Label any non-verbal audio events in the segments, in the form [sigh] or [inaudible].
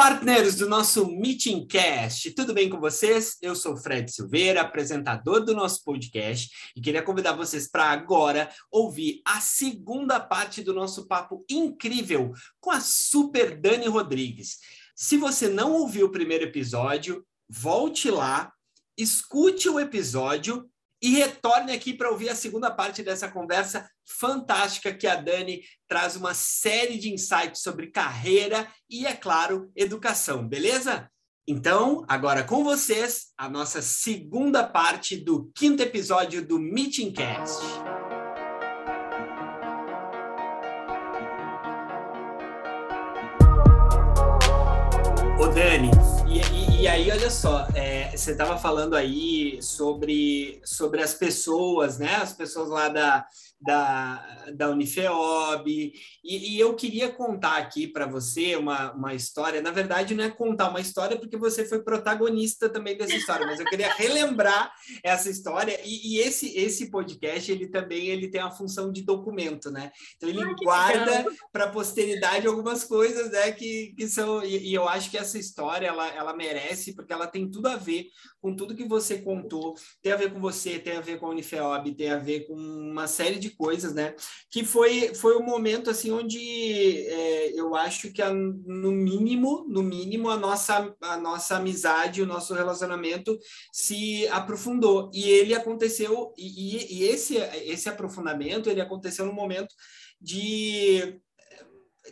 Partners do nosso Meeting Cast, tudo bem com vocês? Eu sou Fred Silveira, apresentador do nosso podcast, e queria convidar vocês para agora ouvir a segunda parte do nosso papo incrível com a Super Dani Rodrigues. Se você não ouviu o primeiro episódio, volte lá, escute o episódio e retorne aqui para ouvir a segunda parte dessa conversa fantástica que a Dani traz uma série de insights sobre carreira e, é claro, educação, beleza? Então, agora com vocês, a nossa segunda parte do quinto episódio do Meeting Cast. E, aí, olha só, é, você estava falando aí sobre, sobre as pessoas, né? As pessoas lá da, da, da Unifeob, e, e eu queria contar aqui para você uma, uma história. Na verdade, não é contar uma história, porque você foi protagonista também dessa história, mas eu queria relembrar essa história. E, e esse, esse podcast, ele também ele tem a função de documento, né? Então, ele guarda para a posteridade algumas coisas né, que, que são. E, e, eu acho que essa história ela, ela merece, porque ela tem tudo a ver com tudo que você contou, tem a ver com você, tem a ver com a Unifeob, tem a ver com uma série de de coisas, né? Que foi foi o um momento assim onde é, eu acho que a, no mínimo, no mínimo a nossa a nossa amizade, o nosso relacionamento se aprofundou e ele aconteceu e, e esse esse aprofundamento ele aconteceu no momento de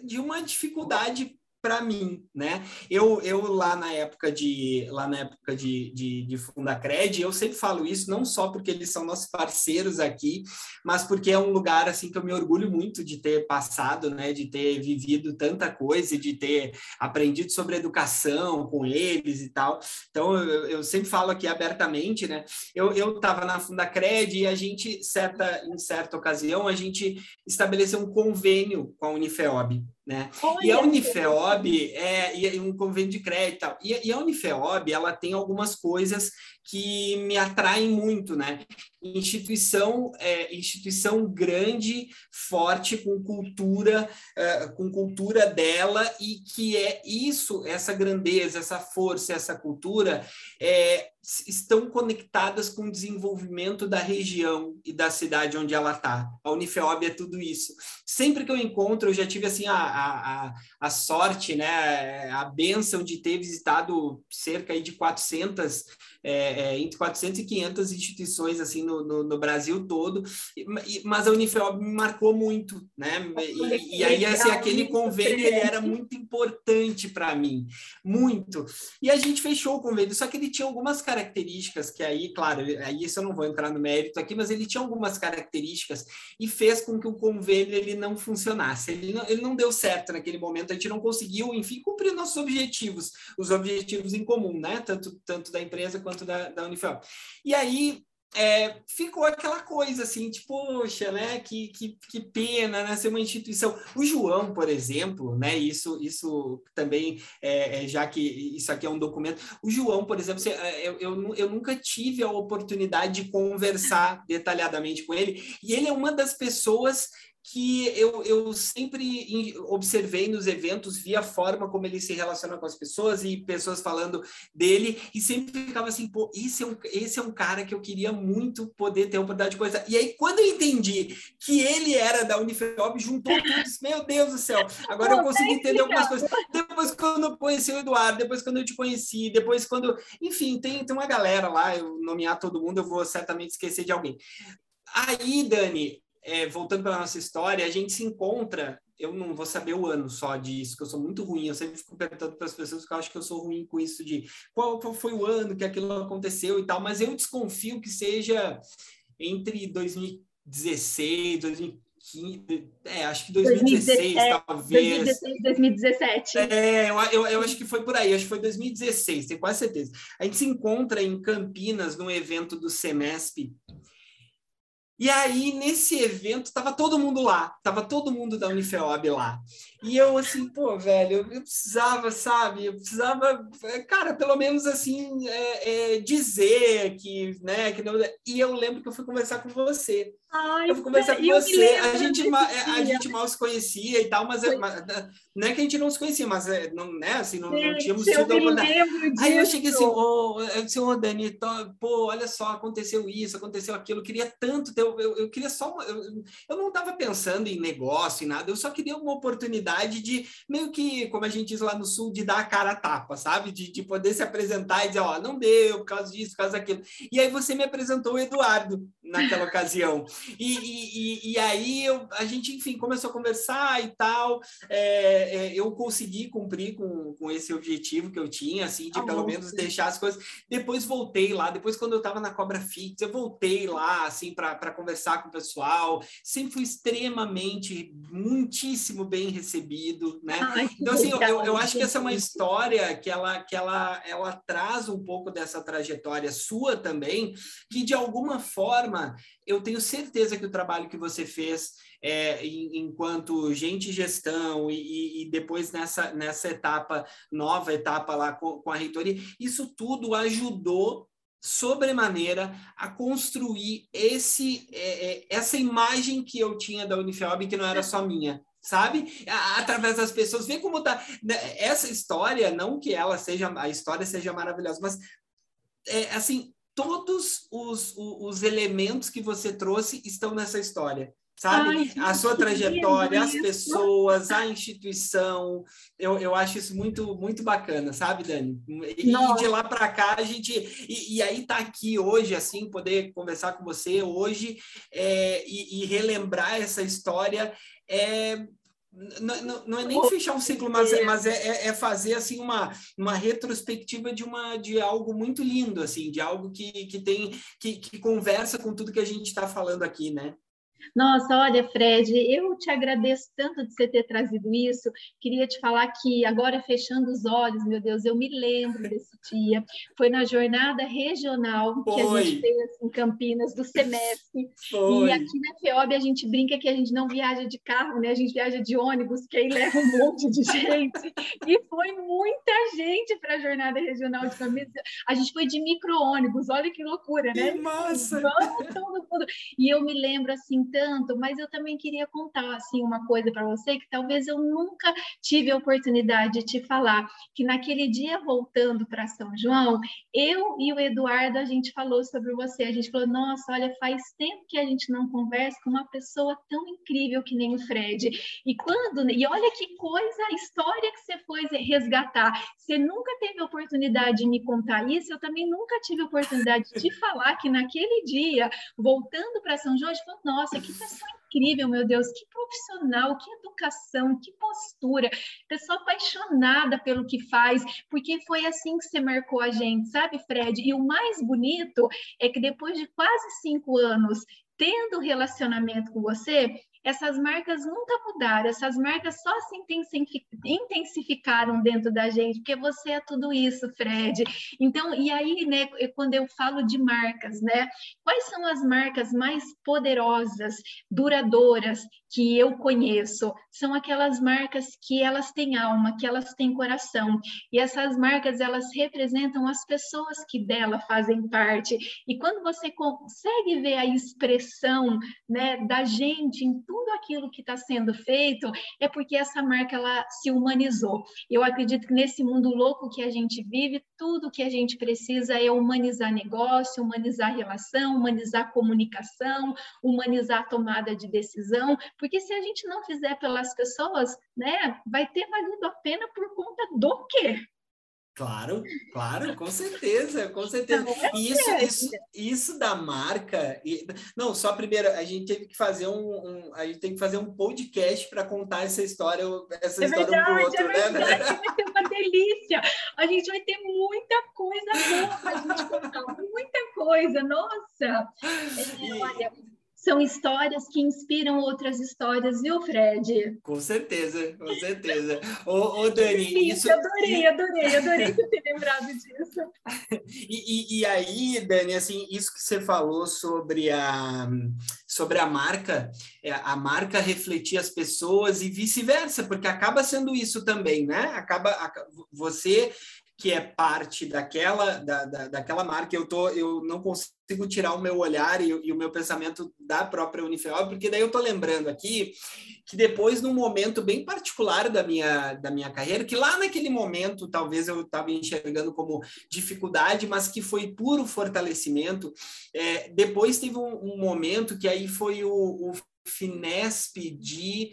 de uma dificuldade para mim, né? Eu, eu lá na época de lá na época de, de, de Fundacred, eu sempre falo isso não só porque eles são nossos parceiros aqui, mas porque é um lugar assim que eu me orgulho muito de ter passado, né? De ter vivido tanta coisa, de ter aprendido sobre educação com eles e tal. Então eu, eu sempre falo aqui abertamente, né? Eu eu estava na Fundacred e a gente certa em certa ocasião a gente estabeleceu um convênio com a Unifeob né? E a Unifeob é e um convênio de crédito e tal. E, e a Unifeob, ela tem algumas coisas que me atraem muito, né? Instituição, é, instituição grande, forte, com cultura, é, com cultura dela e que é isso, essa grandeza, essa força, essa cultura, é, estão conectadas com o desenvolvimento da região e da cidade onde ela está. A Unifeob é tudo isso. Sempre que eu encontro, eu já tive assim a, a, a sorte, né, a benção de ter visitado cerca de 400 é, é, entre 400 e 500 instituições assim no, no, no Brasil todo, mas a Unifeob me marcou muito, né? E, e aí assim, aquele convênio ele era muito importante para mim, muito. E a gente fechou o convênio, só que ele tinha algumas características que aí, claro, aí isso eu não vou entrar no mérito aqui, mas ele tinha algumas características e fez com que o convênio ele não funcionasse. Ele não, ele não deu certo naquele momento, a gente não conseguiu, enfim, cumprir nossos objetivos, os objetivos em comum, né? Tanto, tanto da empresa quanto da, da Unifel. E aí é, ficou aquela coisa assim, tipo, poxa, né? Que, que, que pena, né? Ser uma instituição. O João, por exemplo, né? Isso, isso também, é, é, já que isso aqui é um documento. O João, por exemplo, é, eu, eu, eu nunca tive a oportunidade de conversar detalhadamente com ele, e ele é uma das pessoas que eu, eu sempre observei nos eventos, via a forma como ele se relaciona com as pessoas e pessoas falando dele, e sempre ficava assim, pô, esse é um, esse é um cara que eu queria muito poder ter a oportunidade de conversar. E aí, quando eu entendi que ele era da Unifeob, juntou tudo, disse, meu Deus do céu, agora eu consegui entender algumas coisas. Depois, quando eu conheci o Eduardo, depois quando eu te conheci, depois quando... Enfim, tem, tem uma galera lá, eu nomear todo mundo, eu vou certamente esquecer de alguém. Aí, Dani, é, voltando para nossa história, a gente se encontra. Eu não vou saber o ano só disso, que eu sou muito ruim. Eu sempre fico perguntando para as pessoas que eu acho que eu sou ruim com isso de qual, qual foi o ano que aquilo aconteceu e tal, mas eu desconfio que seja entre 2016, 2015, é, acho que 2016, 2017, talvez. 2016, 2017. É, eu, eu, eu, acho que foi por aí, acho que foi 2016, tenho quase certeza. A gente se encontra em Campinas, num evento do Semesp, e aí, nesse evento, estava todo mundo lá, estava todo mundo da Unifeob lá. E eu, assim, pô, velho, eu, precisava, sabe? Eu precisava, cara, pelo menos assim, é, é, dizer que, né, que não... E eu lembro que eu fui conversar com você. Ai, eu fui conversar com você. A gente, é, a gente mal se conhecia e tal, mas, é, mas, não é que a gente não se conhecia, mas é, não, né, assim, não, não tínhamos sido. Aí eu cheguei assim, oh, eu disse, oh, Dani, tô, pô, olha só, aconteceu isso, aconteceu aquilo, eu queria tanto ter, eu, eu, eu queria só, eu, eu não estava pensando em negócio, em nada, eu só queria uma oportunidade de, meio que, como a gente diz lá no Sul, de dar a cara a tapa, sabe? De, de poder se apresentar e dizer, ó, oh, não deu, por causa disso, por causa daquilo. E aí você me apresentou o Eduardo naquela [laughs] ocasião. E, e, e, aí eu, a gente, enfim, começou a conversar e tal. É, é, eu consegui cumprir com, com esse objetivo que eu tinha, assim, de ah, pelo menos sim. deixar as coisas. Depois voltei lá, depois quando eu estava na Cobra Fix, eu voltei lá, assim, para conversar com o pessoal. Sempre fui extremamente, muitíssimo bem recebido, né? Ai, então, assim, eu, eu, acho que essa é uma história que ela, que ela, ela traz um pouco dessa trajetória sua também, que de alguma forma eu tenho certeza que o trabalho que você fez é, enquanto gente gestão e, e, depois nessa, nessa etapa, nova etapa lá com, com a reitoria, isso tudo ajudou sobremaneira a construir esse é, é essa imagem que eu tinha da Unifeob, que não era só minha, sabe? Através das pessoas, vê como tá né, essa história, não que ela seja a história seja maravilhosa, mas é, assim todos os, os, elementos que você trouxe estão nessa história sabe? Ai, a sua trajetória, as pessoas, a instituição, eu, eu acho isso muito muito bacana, sabe, Dani? E, e de lá para cá a gente e, e, aí tá aqui hoje assim poder conversar com você hoje é, e, e, relembrar essa história é não, não, não, é nem fechar um ciclo, mas, é, mas é, é, é, fazer assim uma, uma retrospectiva de uma de algo muito lindo, assim, de algo que, que tem que, que conversa com tudo que a gente está falando aqui, né? Nossa, olha, Fred, eu te agradeço tanto de você ter trazido isso. Queria te falar que agora fechando os olhos, meu Deus, eu me lembro desse dia. Foi na jornada regional Foi. que a gente fez em Campinas do semestre. Foi. E aqui na FEOB a gente brinca que a gente não viaja de carro, né? A gente viaja de ônibus, que aí leva um monte de [laughs] gente. e foi muita gente para a jornada regional de Campinas. A gente foi de micro-ônibus, olha que loucura, né? Que massa! Vamos todo mundo. E eu me lembro assim tanto, mas eu também queria contar assim uma coisa para você que talvez eu nunca tive a oportunidade de te falar, que naquele dia voltando para São João, eu e o Eduardo a gente falou sobre você, a gente falou: "Nossa, olha, faz tempo que a gente não conversa com uma pessoa tão incrível que nem o Fred". E quando, e olha que coisa, a história que você foi resgatar. Você nunca teve a oportunidade de me contar isso, eu também nunca tive a oportunidade de falar que naquele dia, voltando para São João, eu falei: "Nossa, que pessoa incrível, meu Deus, que profissional, que educação, que postura, pessoa apaixonada pelo que faz, porque foi assim que você marcou a gente, sabe, Fred? E o mais bonito é que depois de quase cinco anos tendo relacionamento com você, essas marcas nunca mudaram, essas marcas só se intensificaram dentro da gente, porque você é tudo isso, Fred. Então, e aí, né, quando eu falo de marcas, né, quais são as marcas mais poderosas, duradouras que eu conheço? São aquelas marcas que elas têm alma, que elas têm coração. E essas marcas, elas representam as pessoas que dela fazem parte. E quando você consegue ver a expressão, né, da gente em tudo tudo aquilo que está sendo feito é porque essa marca ela se humanizou. Eu acredito que nesse mundo louco que a gente vive, tudo que a gente precisa é humanizar negócio, humanizar relação, humanizar comunicação, humanizar tomada de decisão, porque se a gente não fizer pelas pessoas, né, vai ter valido a pena por conta do quê? Claro, claro, com [laughs] certeza, com certeza. É e isso, isso, isso da marca, e, não, só primeiro a gente teve que fazer um, um a gente tem que fazer um podcast para contar essa história, essa é história verdade, um pro outro, é né? verdade, né? Vai [laughs] ter uma delícia. A gente vai ter muita coisa boa para a gente contar, muita coisa, nossa. É, olha, são histórias que inspiram outras histórias, viu, Fred? Com certeza, com certeza. Ô, ô Dani, Sim, isso... Adorei, adorei, adorei ter lembrado disso. [laughs] E, e, e, aí, Dani, assim, isso que você falou sobre a, sobre a marca, é, a marca refletir as pessoas e vice-versa, porque acaba sendo isso também, né? Acaba, você que é parte daquela, da, da, daquela marca, eu, tô, eu não consigo tirar o meu olhar e, e o meu pensamento da própria Unifeob, porque daí eu estou lembrando aqui que depois, num momento bem particular da minha, da minha carreira, que lá naquele momento talvez eu estava enxergando como dificuldade, mas que foi puro fortalecimento, é, depois teve um, um, momento que aí foi o, o Finesp de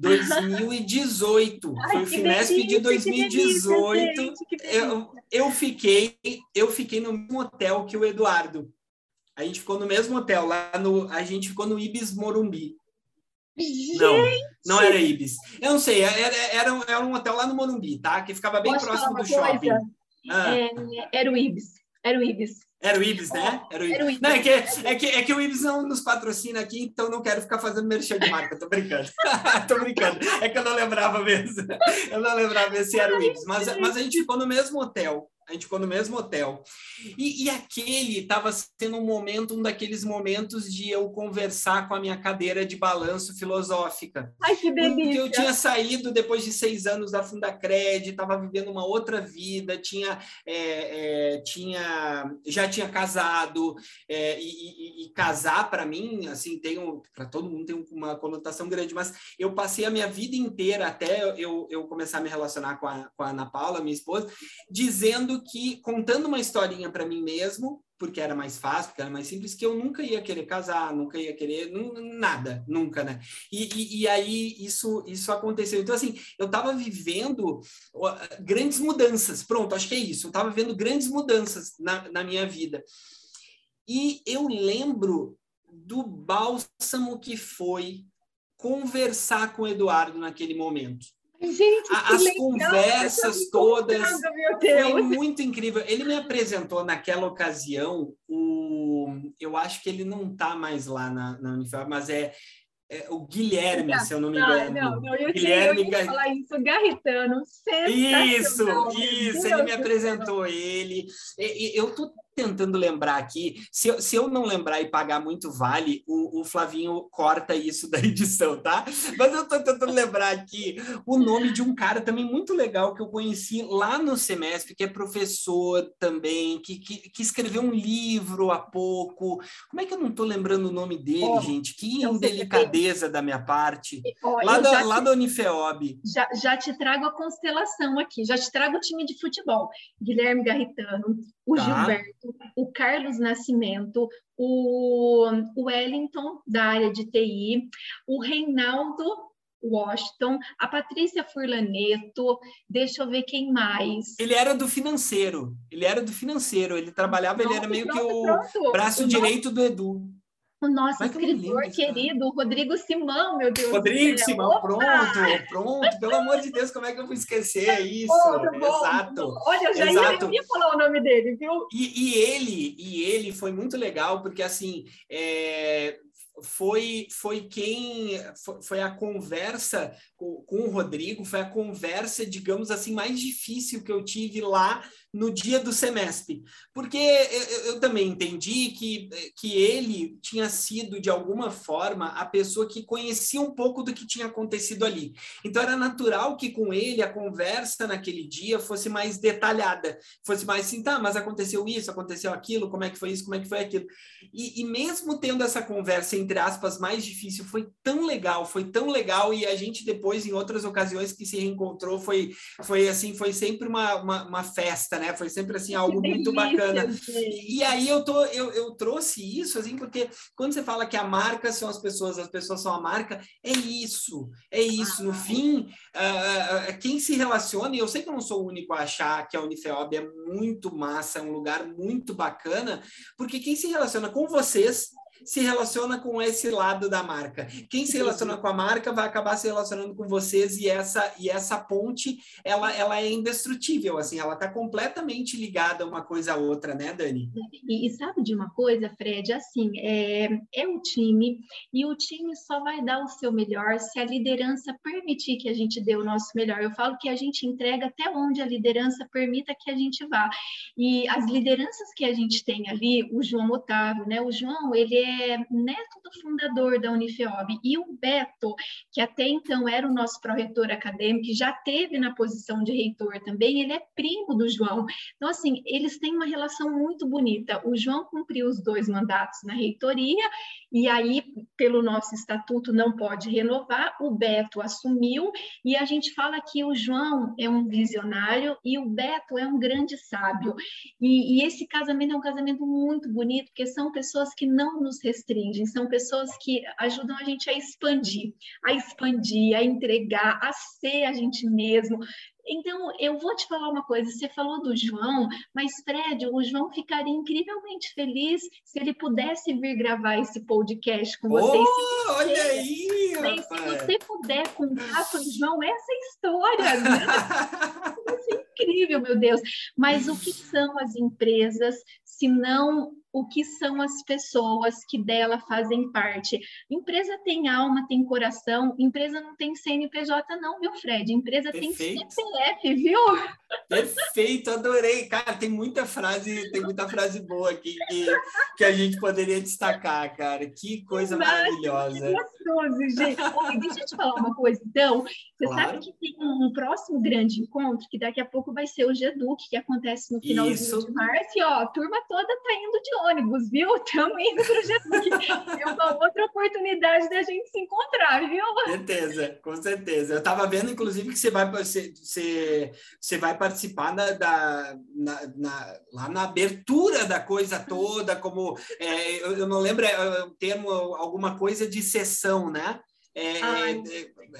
2018. Ai, foi o Finesp de 2018. Delícia, eu, eu, fiquei, eu fiquei no mesmo hotel que o Eduardo. A gente ficou no mesmo hotel, lá no. A gente ficou no Ibis Morumbi. Gente. Não, não era Ibis. Eu não sei, era, era, era um hotel lá no Morumbi, tá? Que ficava bem Posso próximo do shopping. Ah. É, era o Ibis. Era o Ibis. Era o Ibis, né? Era o Ibis. Era o Ibis. Não, é, que, é, que, é que o Ibis não nos patrocina aqui, então não quero ficar fazendo merchan de marca. Tô brincando. [laughs] Tô brincando. É que eu não lembrava mesmo. Eu não lembrava se era o Ibis. Mas, mas a gente ficou no mesmo hotel a gente ficou no mesmo hotel. E, e aquele estava sendo um momento, um daqueles momentos de eu conversar com a minha cadeira de balanço filosófica. Ai, que delícia! Porque eu tinha saído depois de seis anos da Fundacred, estava vivendo uma outra vida, tinha, é, é, tinha já tinha casado, é, e, e, e, casar para mim, assim, tem um, para todo mundo tem uma conotação grande, mas eu passei a minha vida inteira até eu, eu começar a me relacionar com a, com a Ana Paula, minha esposa, dizendo que, contando uma historinha para mim mesmo, porque era mais fácil, porque era mais simples, que eu nunca ia querer casar, nunca ia querer nada, nunca, né? E, e, e, aí isso, isso aconteceu. Então, assim, eu estava vivendo grandes mudanças. Pronto, acho que é isso. Eu estava vivendo grandes mudanças na, na minha vida. E eu lembro do bálsamo que foi conversar com o Eduardo naquele momento. Gente, as legal, conversas todas foi muito incrível. Ele me apresentou naquela ocasião o, eu acho que ele não está mais lá na, na Unifab, mas é, é, o Guilherme, se eu não me engano. Não, não, eu, Guilherme tinha, eu ia falar isso, Garritano. Isso, isso, ele me apresentou ele. Eu tô tentando lembrar aqui, se eu, se eu não lembrar e pagar muito vale, o, o Flavinho corta isso da [laughs] edição, tá? Mas eu estou tentando lembrar aqui o nome de um cara também muito legal que eu conheci lá no semestre, que é professor também, que, que, que escreveu um livro há pouco. Como é que eu não estou lembrando o nome dele, oh, gente? Que indelicadeza da minha parte. Oh, lá, da, lá te, da Unifeob. Já, já te trago a constelação aqui, já te trago o time de futebol. Guilherme Garritano, o tá. Gilberto, o Carlos Nascimento, o, Wellington, da área de TI, o Reinaldo Washington, a Patrícia Furlaneto, deixa eu ver quem mais. Ele era do financeiro, ele era do financeiro, ele trabalhava, pronto, ele era meio pronto, que o pronto. braço o direito do Edu o nosso escritor querido, Rodrigo Simão, meu Deus. Rodrigo Simão, Opa! pronto, pronto. Pelo amor de Deus, como é que eu vou esquecer [laughs] isso? Exato. Olha, eu já Exato. ia, falar o nome dele, viu? E, e, ele, e ele foi muito legal, porque assim. É foi, foi quem foi a conversa com, o Rodrigo, foi a conversa, digamos assim, mais difícil que eu tive lá no dia do semestre, porque eu, eu, também entendi que, que ele tinha sido, de alguma forma, a pessoa que conhecia um pouco do que tinha acontecido ali. Então, era natural que com ele a conversa naquele dia fosse mais detalhada, fosse mais assim, tá, mas aconteceu isso, aconteceu aquilo, como é que foi isso, como é que foi aquilo. E, e mesmo tendo essa conversa, entre aspas, mais difícil, foi tão legal, foi tão legal, e a gente depois, em outras ocasiões que se reencontrou, foi, foi assim, foi sempre uma, uma, uma festa, né? Foi sempre assim algo muito bacana. E aí eu tô eu, eu trouxe isso assim porque quando você fala que a marca são as pessoas, as pessoas são a marca, é isso. É isso. No fim, uh, quem se relaciona, e eu sei que eu não sou o único a achar que a Unifeob é muito massa, é um lugar muito bacana, porque quem se relaciona com vocês se relaciona com esse lado da marca. Quem se relaciona com a marca vai acabar se relacionando com vocês e essa e essa ponte, ela, ela é indestrutível, assim, ela está completamente ligada uma coisa à outra, né, Dani? E, e, sabe de uma coisa, Fred? Assim, é, é o time e o time só vai dar o seu melhor se a liderança permitir que a gente dê o nosso melhor. Eu falo que a gente entrega até onde a liderança permita que a gente vá. E as lideranças que a gente tem ali, o João Otávio, né? O João, ele é neto do fundador da Unifeob e o Beto, que até então era o nosso pró-reitor acadêmico, que já teve na posição de reitor também, ele é primo do João. Então, assim, eles têm uma relação muito bonita. O João cumpriu os dois mandatos na reitoria e aí, pelo nosso estatuto, não pode renovar. O Beto assumiu e a gente fala que o João é um visionário e o Beto é um grande sábio. E, e esse casamento é um casamento muito bonito, porque são pessoas que não nos restringem, são pessoas que ajudam a gente a expandir, a expandir, a entregar, a ser a gente mesmo. Então, eu vou te falar uma coisa. Você falou do João, mas Fred, o João ficaria incrivelmente feliz se ele pudesse vir gravar esse podcast com vocês. Oh, olha aí! se você puder contar para o João essa história, né? Vai ser incrível, meu Deus. Mas o que são as empresas se não o que são as pessoas que dela fazem parte. Empresa tem alma, tem coração, empresa não tem CNPJ não, viu, Fred? Empresa Perfeito. tem CPF, viu? Perfeito, adorei. Cara, tem muita frase, tem muita frase boa aqui que, que a gente poderia destacar, cara. Que coisa Nossa, maravilhosa. Que gostoso, gente. Oi, deixa eu te falar uma coisa, então. Você claro. sabe que tem um próximo grande encontro, que daqui a pouco vai ser o GEDUC, que acontece no finalzinho Isso. de março, e ó, a turma toda tá indo de ônibus, viu? Estamos indo para o GEDUC. é uma outra oportunidade da gente se encontrar, viu? Certeza, com certeza. Eu estava vendo, inclusive, que você vai, você, você, você vai participar da, da na, na, lá na abertura da coisa toda, como é, eu, eu, não lembro é, o termo, alguma coisa de sessão, né? É, é,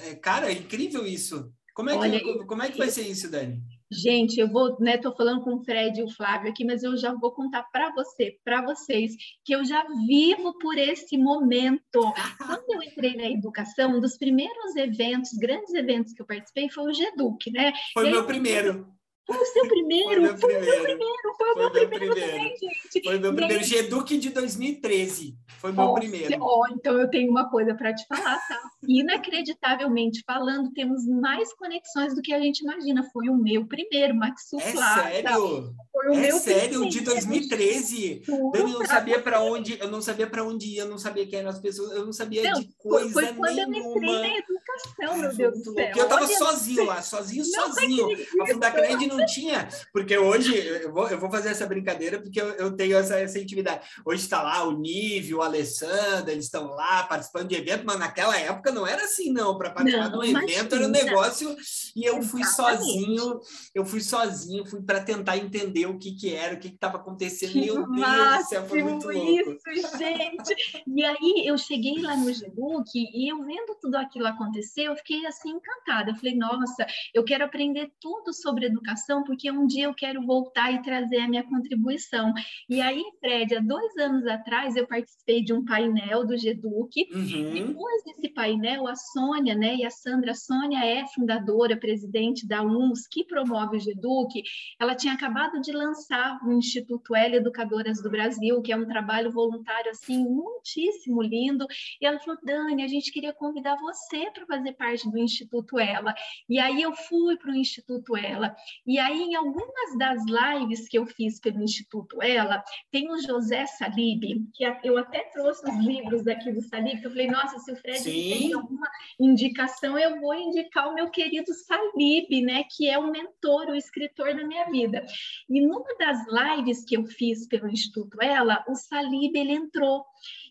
é, cara, é incrível isso. Como é, Olha, que, como é que vai ser isso, Dani? Gente, eu vou, né, tô falando com o Fred e o Flávio aqui, mas eu já vou contar para você, para vocês, que eu já vivo por esse momento. Quando eu entrei na educação, um dos primeiros eventos, grandes eventos que eu participei foi o GEDUC, né? Foi o meu primeiro. Foi o seu primeiro? Foi, o meu primeiro. Foi o meu primeiro, foi o meu primeiro, também, gente. Foi meu primeiro. Geduc de 2013. Foi o meu primeiro. Ó, então eu tenho uma coisa para te falar, tá? Inacreditavelmente falando, temos mais conexões do que a gente imagina. Foi o meu primeiro, Maxu É sério? Foi o é meu sério? Primeiro. De 2013? Eu não sabia para onde, eu não sabia para onde ia, eu não sabia quem eram as pessoas, eu não sabia não, de coisa foi, foi quando nenhuma. eu entrei na educação, meu Deus do céu. eu tava Olha sozinho lá, sozinho, sozinho. A Fundacred não tinha, porque hoje, eu vou, eu vou fazer essa brincadeira porque eu, eu tenho essa, essa intimidade. Hoje está lá o Nívio, o Alessandro, eles estão lá participando de evento, mas naquela época não era assim, não. Para participar não, de um evento era um negócio e eu fui Exatamente. sozinho, eu fui sozinho, fui para tentar entender o que, que era, o que estava acontecendo. Que Meu Deus céu, foi muito louco. Isso, gente! E aí eu cheguei lá no Geduc e eu vendo tudo aquilo acontecer, eu fiquei assim encantada. Eu falei, nossa, eu quero aprender tudo sobre educação, porque um dia eu quero voltar e trazer a minha contribuição. E aí, Fred, há dois anos atrás eu participei de um painel do GEDUC. Uhum. Depois desse painel, a Sônia, né, e a Sandra, a Sônia é fundadora, presidente da UMS, que promove o GEDUC. Ela tinha acabado de lançar o Instituto L Educadoras do Brasil, que é um trabalho voluntário, assim, muitíssimo lindo. E ela falou, Dani, a gente queria convidar você para fazer parte do Instituto Ela. E aí eu fui para o Instituto Ela. E aí, em algumas das lives que eu fiz pelo Instituto Ela, tem o José Salib, que eu até trouxe os livros daqui do Salib, que eu falei, nossa, se o Fred Sim. tem alguma indicação, eu vou indicar o meu querido Salib, né, que é o mentor, o escritor da minha vida. E numa das lives que eu fiz pelo Instituto Ela, o Salib, ele entrou.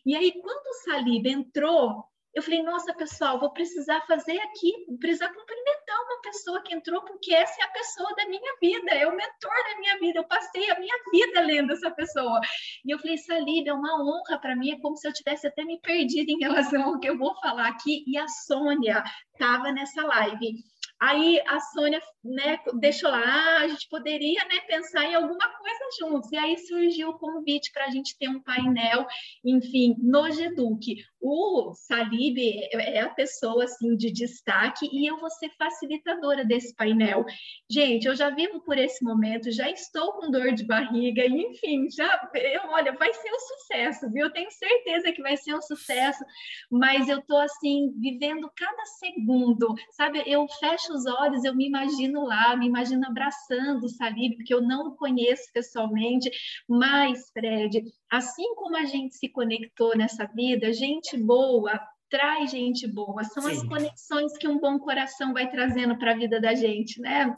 E aí, quando o Salib entrou, eu falei, nossa, pessoal, vou precisar fazer aqui, vou precisar cumprimentar uma pessoa que entrou, porque essa é a pessoa da minha vida, é o mentor da minha vida, eu passei a minha vida lendo essa pessoa. E eu falei, Salib, é uma honra para mim, é como se eu tivesse até me perdido em relação ao que eu vou falar aqui. E a Sônia estava nessa live. Aí a Sônia né, deixou lá, ah, a gente poderia né, pensar em alguma coisa juntos. E aí surgiu o convite para a gente ter um painel, enfim, no GEDUC. O Salib é, é a pessoa assim de destaque e eu vou ser facilitadora desse painel. Gente, eu já vivo por esse momento, já estou com dor de barriga, enfim, já, eu, olha, vai ser um sucesso, viu? Eu tenho certeza que vai ser um sucesso, mas eu estou assim, vivendo cada segundo, sabe? Eu fecho os olhos, eu me imagino lá, me imagino abraçando o Salib, porque eu não o conheço pessoalmente, mas, Fred, assim como a gente se conectou nessa vida, gente boa traz gente boa, são Sim. as conexões que um bom coração vai trazendo para a vida da gente, né?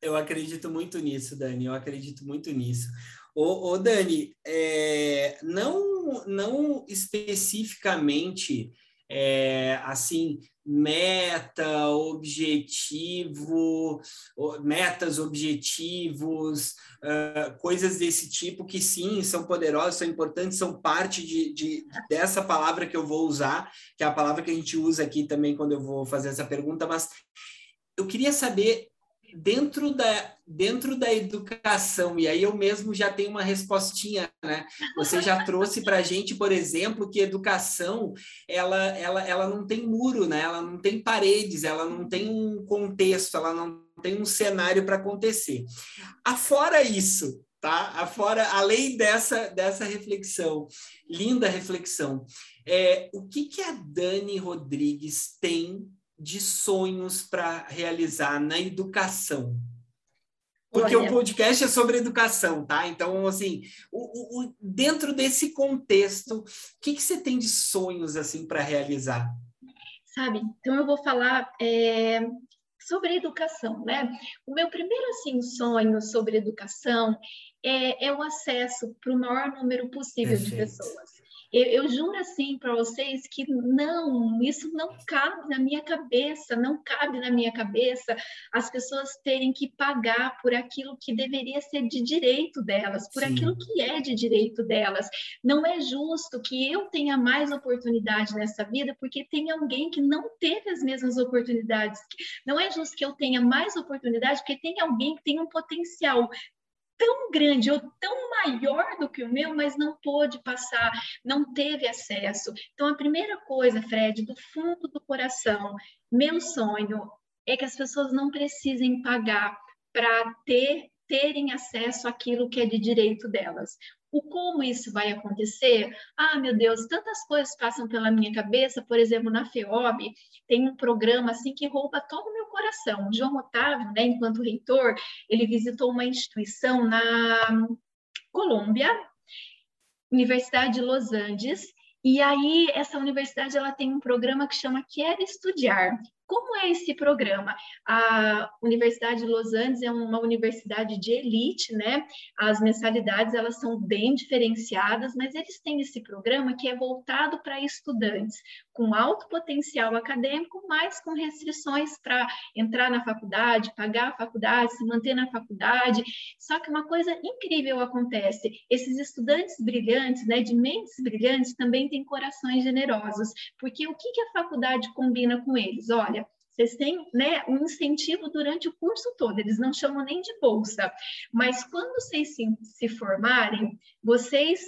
Eu acredito muito nisso, Dani, eu acredito muito nisso. Ô, ô Dani, é, não, não especificamente é, assim meta, objetivo, metas, objetivos, uh, coisas desse tipo que sim, são poderosas, são importantes, são parte de, de, dessa palavra que eu vou usar, que é a palavra que a gente usa aqui também quando eu vou fazer essa pergunta, mas eu queria saber dentro da, dentro da educação, e aí eu mesmo já tenho uma respostinha, né? Você já trouxe para a gente, por exemplo, que educação, ela, ela, ela não tem muro, né? Ela não tem paredes, ela não tem um contexto, ela não tem um cenário para acontecer. Afora isso, tá? Afora, além dessa, dessa reflexão, linda reflexão, é, o que, que a Dani Rodrigues tem de sonhos para realizar na educação? Porque Olha. o podcast é sobre educação, tá? Então, assim, o, o, dentro desse contexto, o que, que você tem de sonhos, assim, para realizar? Sabe, então eu vou falar é, sobre educação, né? O meu primeiro, assim, sonho sobre educação é, é o acesso para o maior número possível Perfeito. de pessoas. Eu, eu juro assim para vocês que não, isso não cabe na minha cabeça, não cabe na minha cabeça as pessoas terem que pagar por aquilo que deveria ser de direito delas, por Sim. aquilo que é de direito delas. Não é justo que eu tenha mais oportunidade nessa vida porque tem alguém que não teve as mesmas oportunidades. Não é justo que eu tenha mais oportunidade porque tem alguém que tem um potencial tão grande ou tão maior do que o meu, mas não pôde passar, não teve acesso. Então, a primeira coisa, Fred, do fundo do coração, meu sonho é que as pessoas não precisem pagar para ter terem acesso àquilo que é de direito delas. O como isso vai acontecer? Ah, meu Deus, tantas coisas passam pela minha cabeça. Por exemplo, na FEOB tem um programa assim que rouba todo o meu coração. O João Otávio, né, enquanto reitor, ele visitou uma instituição na Colômbia, Universidade de Los Angeles, e aí essa universidade ela tem um programa que chama Quer Estudar. Como é esse programa? A Universidade de Los Angeles é uma universidade de elite, né? As mensalidades elas são bem diferenciadas, mas eles têm esse programa que é voltado para estudantes com alto potencial acadêmico, mas com restrições para entrar na faculdade, pagar a faculdade, se manter na faculdade. Só que uma coisa incrível acontece: esses estudantes brilhantes, né, de mentes brilhantes, também têm corações generosos, porque o que, que a faculdade combina com eles? Olha, vocês têm né, um incentivo durante o curso todo, eles não chamam nem de bolsa, mas quando vocês se, se formarem, vocês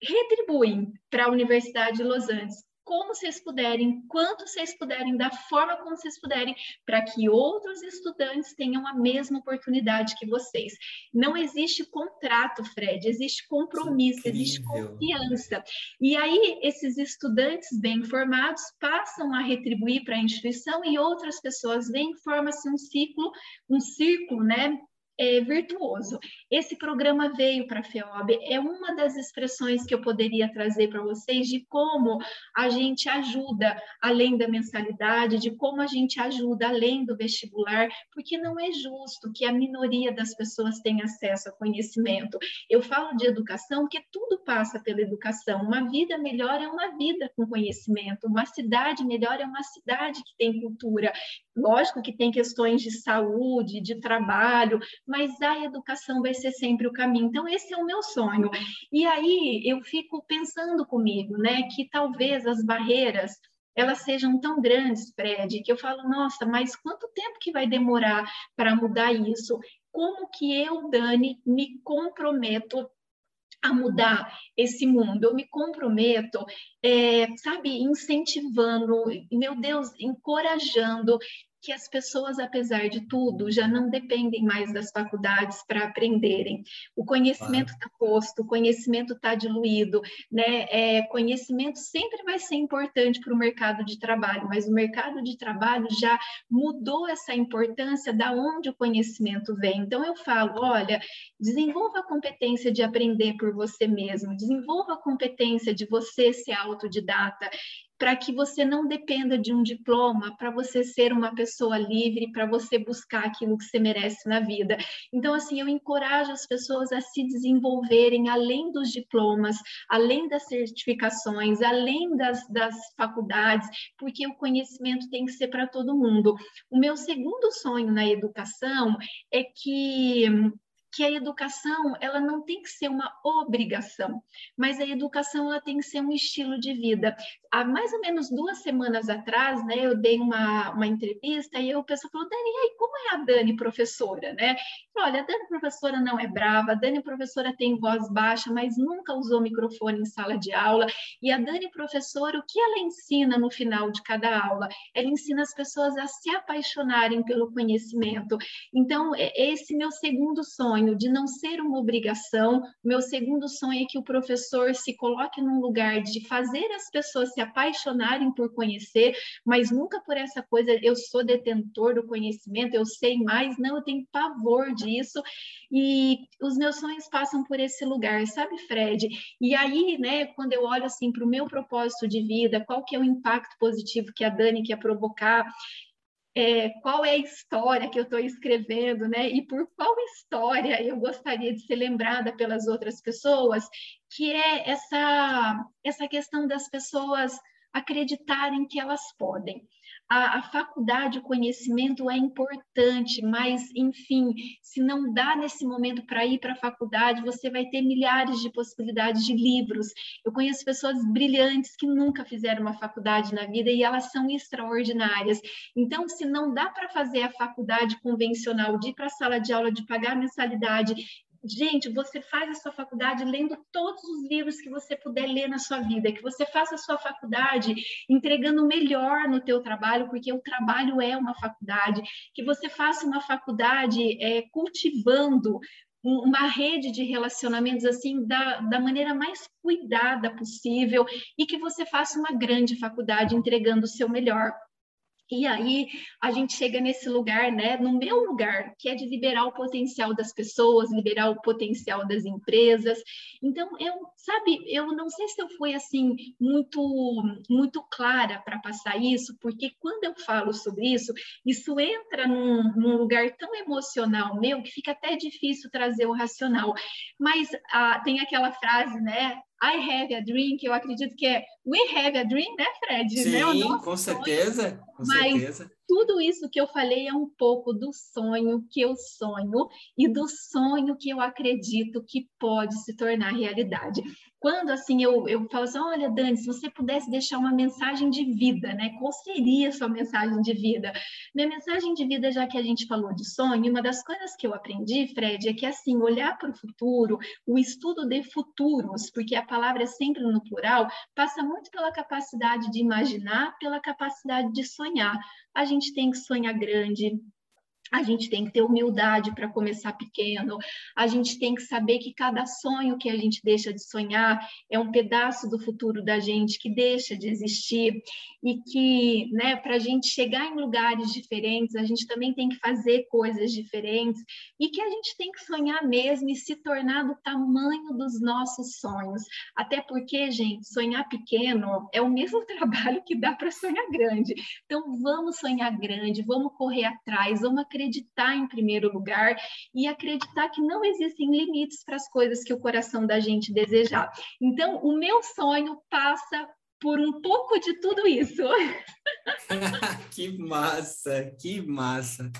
retribuem para a Universidade de Los Angeles como vocês puderem, quanto vocês puderem, da forma como vocês puderem, para que outros estudantes tenham a mesma oportunidade que vocês. Não existe contrato, Fred, existe compromisso, existe confiança. E aí, esses estudantes bem informados passam a retribuir para a instituição e outras pessoas vêm, forma-se um ciclo, um círculo, né? É, virtuoso. Esse programa veio para a FEOB, é uma das expressões que eu poderia trazer para vocês de como a gente ajuda além da mensalidade, de como a gente ajuda além do vestibular, porque não é justo que a minoria das pessoas tenha acesso a conhecimento. Eu falo de educação porque tudo passa pela educação. Uma vida melhor é uma vida com conhecimento, uma cidade melhor é uma cidade que tem cultura. Lógico que tem questões de saúde, de trabalho, mas a educação vai ser sempre o caminho. Então, esse é o meu sonho. E aí eu fico pensando comigo, né, que talvez as barreiras elas sejam tão grandes, Fred, que eu falo, nossa, mas quanto tempo que vai demorar para mudar isso? Como que eu, Dani, me comprometo a mudar esse mundo. Eu me comprometo, é, sabe, incentivando, meu Deus, encorajando que as pessoas, apesar de tudo, já não dependem mais das faculdades para aprenderem. O conhecimento está posto, o conhecimento está diluído, né? É, conhecimento sempre vai ser importante para o mercado de trabalho, mas o mercado de trabalho já mudou essa importância da onde o conhecimento vem. Então eu falo, olha, desenvolva a competência de aprender por você mesmo, desenvolva a competência de você ser autodidata para que você não dependa de um diploma, para você ser uma pessoa livre, para você buscar aquilo que você merece na vida. Então, assim, eu encorajo as pessoas a se desenvolverem além dos diplomas, além das certificações, além das, das faculdades, porque o conhecimento tem que ser para todo mundo. O meu segundo sonho na educação é que que a educação ela não tem que ser uma obrigação, mas a educação ela tem que ser um estilo de vida. Há mais ou menos duas semanas atrás, né, eu dei uma, uma entrevista e o pessoal falou, Dani, aí, como é a Dani professora, né? Olha, a Dani professora não é brava, a Dani professora tem voz baixa, mas nunca usou microfone em sala de aula, e a Dani professora, o que ela ensina no final de cada aula? Ela ensina as pessoas a se apaixonarem pelo conhecimento. Então, é esse meu segundo sonho, sonho de não ser uma obrigação, meu segundo sonho é que o professor se coloque num lugar de fazer as pessoas se apaixonarem por conhecer, mas nunca por essa coisa, eu sou detentor do conhecimento, eu sei mais, não, eu tenho pavor disso, e os meus sonhos passam por esse lugar, sabe, Fred? E aí, né, quando eu olho assim para o meu propósito de vida, qual que é o impacto positivo que a Dani quer provocar, é, qual é a história que eu estou escrevendo, né? E por qual história eu gostaria de ser lembrada pelas outras pessoas, que é essa, essa questão das pessoas acreditarem que elas podem a, a faculdade, o conhecimento é importante, mas, enfim, se não dá nesse momento para ir para a faculdade, você vai ter milhares de possibilidades de livros. Eu conheço pessoas brilhantes que nunca fizeram uma faculdade na vida e elas são extraordinárias. Então, se não dá para fazer a faculdade convencional, de ir para a sala de aula, de pagar mensalidade Gente, você faz a sua faculdade lendo todos os livros que você puder ler na sua vida, que você faça a sua faculdade entregando o melhor no teu trabalho, porque o trabalho é uma faculdade, que você faça uma faculdade é, cultivando uma rede de relacionamentos assim da, da maneira mais cuidada possível. E que você faça uma grande faculdade entregando o seu melhor e aí a gente chega nesse lugar, né, no meu lugar, que é de liberar o potencial das pessoas, liberar o potencial das empresas. Então, eu, sabe, eu não sei se eu fui assim muito muito clara para passar isso, porque quando eu falo sobre isso, isso entra num, num, lugar tão emocional meu que fica até difícil trazer o racional. Mas ah, tem aquela frase, né, I have a dream, que eu acredito que é We have a dream, né, Fred? Sim, né? com certeza, com Mas certeza. tudo isso que eu falei é um pouco do sonho que eu sonho e do sonho que eu acredito que pode se tornar realidade quando assim eu, eu falo assim, olha, Dani, se você pudesse deixar uma mensagem de vida, né? Qual seria a sua mensagem de vida? Minha mensagem de vida, já que a gente falou de sonho, uma das coisas que eu aprendi, Fred, é que assim, olhar para o futuro, o estudo de futuros, porque a palavra é sempre no plural, passa muito pela capacidade de imaginar, pela capacidade de sonhar. A gente tem que sonhar grande, a gente tem que ter humildade para começar pequeno, a gente tem que saber que cada sonho que a gente deixa de sonhar é um pedaço do futuro da gente que deixa de existir e que, né, para a gente chegar em lugares diferentes, a gente também tem que fazer coisas diferentes e que a gente tem que sonhar mesmo e se tornar do tamanho dos nossos sonhos. Até porque, gente, sonhar pequeno é o mesmo [laughs] trabalho que dá para sonhar grande. Então, vamos sonhar grande, vamos correr atrás, vamos acreditar acreditar em primeiro lugar e acreditar que não existem limites para as coisas que o coração da gente desejar. Então, o meu sonho passa por um pouco de tudo isso. [laughs] que massa, que massa.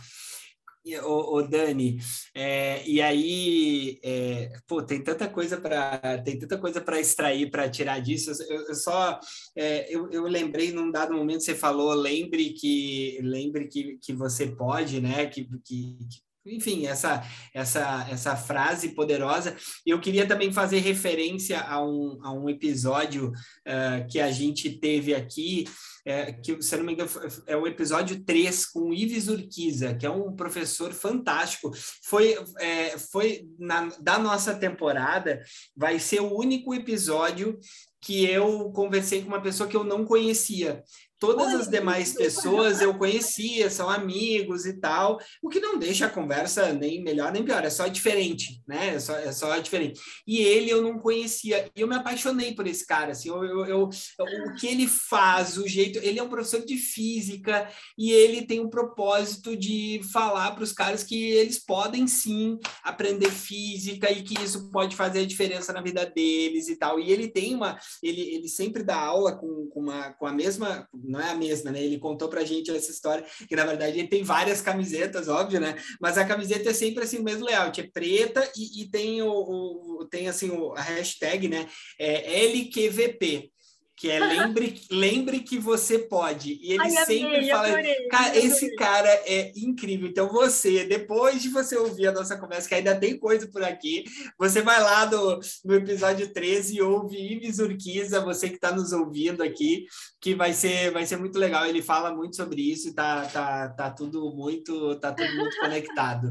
O, o Dani, é, e aí, é, pô, tem tanta coisa para tem tanta coisa para extrair, para tirar disso. Eu, eu só é, eu, eu lembrei num dado momento você falou, lembre que lembre que, que você pode, né? Que, que, enfim, essa, essa, essa frase poderosa. Eu queria também fazer referência a um, a um episódio uh, que a gente teve aqui, é, que, se não me engano, é o episódio 3 com Ives Urquiza, que é um professor fantástico. Foi, é, foi na, da nossa temporada, vai ser o único episódio que eu conversei com uma pessoa que eu não conhecia. Todas as demais pessoas eu conhecia, são amigos e tal, o que não deixa a conversa nem melhor nem pior, é só diferente, né? É só, é só diferente. E ele eu não conhecia, e eu me apaixonei por esse cara, assim, eu, eu, eu, o que ele faz, o jeito, ele é um professor de física e ele tem um propósito de falar para os caras que eles podem sim aprender física e que isso pode fazer a diferença na vida deles e tal. E ele tem uma, ele, ele sempre dá aula com, com, uma, com a mesma não é a mesma, né? Ele contou pra gente essa história, que na verdade ele tem várias camisetas, óbvio, né? Mas a camiseta é sempre assim o mesmo layout, é preta e, e tem o, o, tem assim o, a hashtag, né? É LQVP que é lembre, lembre que você pode. E ele Ai, sempre amei, fala. Adorei, cara, esse cara é incrível. Então, você, depois de você ouvir a nossa conversa, que ainda tem coisa por aqui, você vai lá no, no episódio 13 e ouve Ives Urquiza, você que está nos ouvindo aqui, que vai ser, vai ser muito legal. Ele fala muito sobre isso e tá, tá, tá tudo muito, tá tudo muito [laughs] conectado.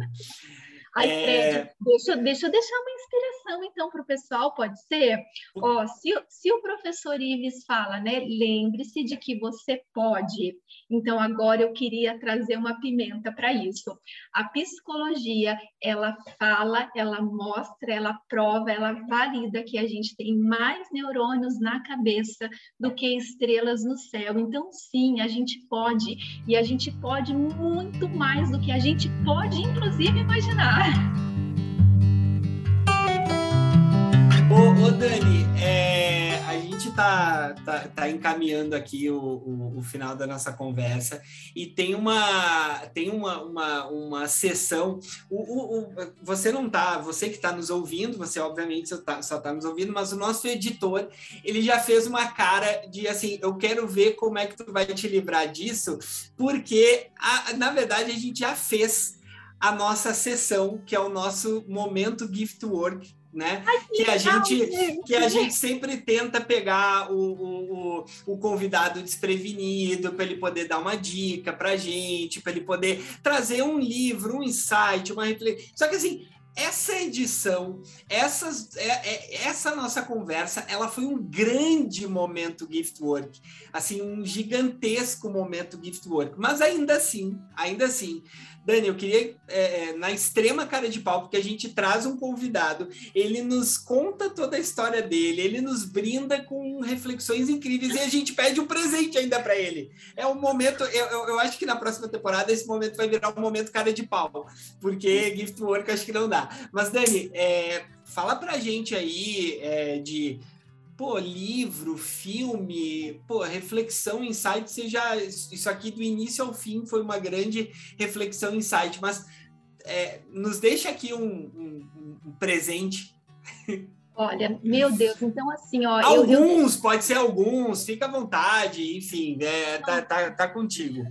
Ai, é... Fred, deixa, deixa eu deixar uma inspiração, então, para o pessoal, pode ser? Ó, se, se o professor Ives fala, né, lembre-se de que você pode. Então, agora eu queria trazer uma pimenta para isso. A psicologia, ela fala, ela mostra, ela prova, ela valida que a gente tem mais neurônios na cabeça do que estrelas no céu. Então, sim, a gente pode. E a gente pode muito mais do que a gente pode, inclusive, imaginar. Ô, ô Dani, é, está tá, tá, encaminhando aqui o, o, o, final da nossa conversa e tem uma tem uma, uma, uma sessão. O, o você não tá, você que está nos ouvindo, você obviamente só está tá nos ouvindo, mas o nosso editor ele já fez uma cara de assim, eu quero ver como é que tu vai te livrar disso, porque a, na verdade a gente já fez a nossa sessão, que é o nosso momento gift work, né? Ai, que, a gente que a gente sempre tenta pegar o, o, o convidado desprevenido para ele poder dar uma dica para a gente, para ele poder trazer um livro, um insight, uma reflexão. Só que assim, essa edição, essas, é, é, essa nossa conversa, ela foi um grande momento gift work, assim, um gigantesco momento gift work. Mas ainda assim, ainda assim, Dani, eu queria, é, é, na extrema cara de pau, porque a gente traz um convidado, ele nos conta toda a história dele, ele nos brinda com reflexões incríveis e a gente pede um presente ainda para ele. É um momento, eu, eu, eu, acho que na próxima temporada esse momento vai virar um momento cara de pau, porque gift work acho que não dá. Mas, Dani, é, fala pra gente aí é, de pô, livro, filme, pô, reflexão, insight, seja isso aqui do início ao fim foi uma grande reflexão, insight, mas é, nos deixa aqui um, um, um presente. Olha, meu Deus, então assim, ó. Alguns, eu, eu... pode ser alguns, fica à vontade, enfim, é, tá, tá, tá contigo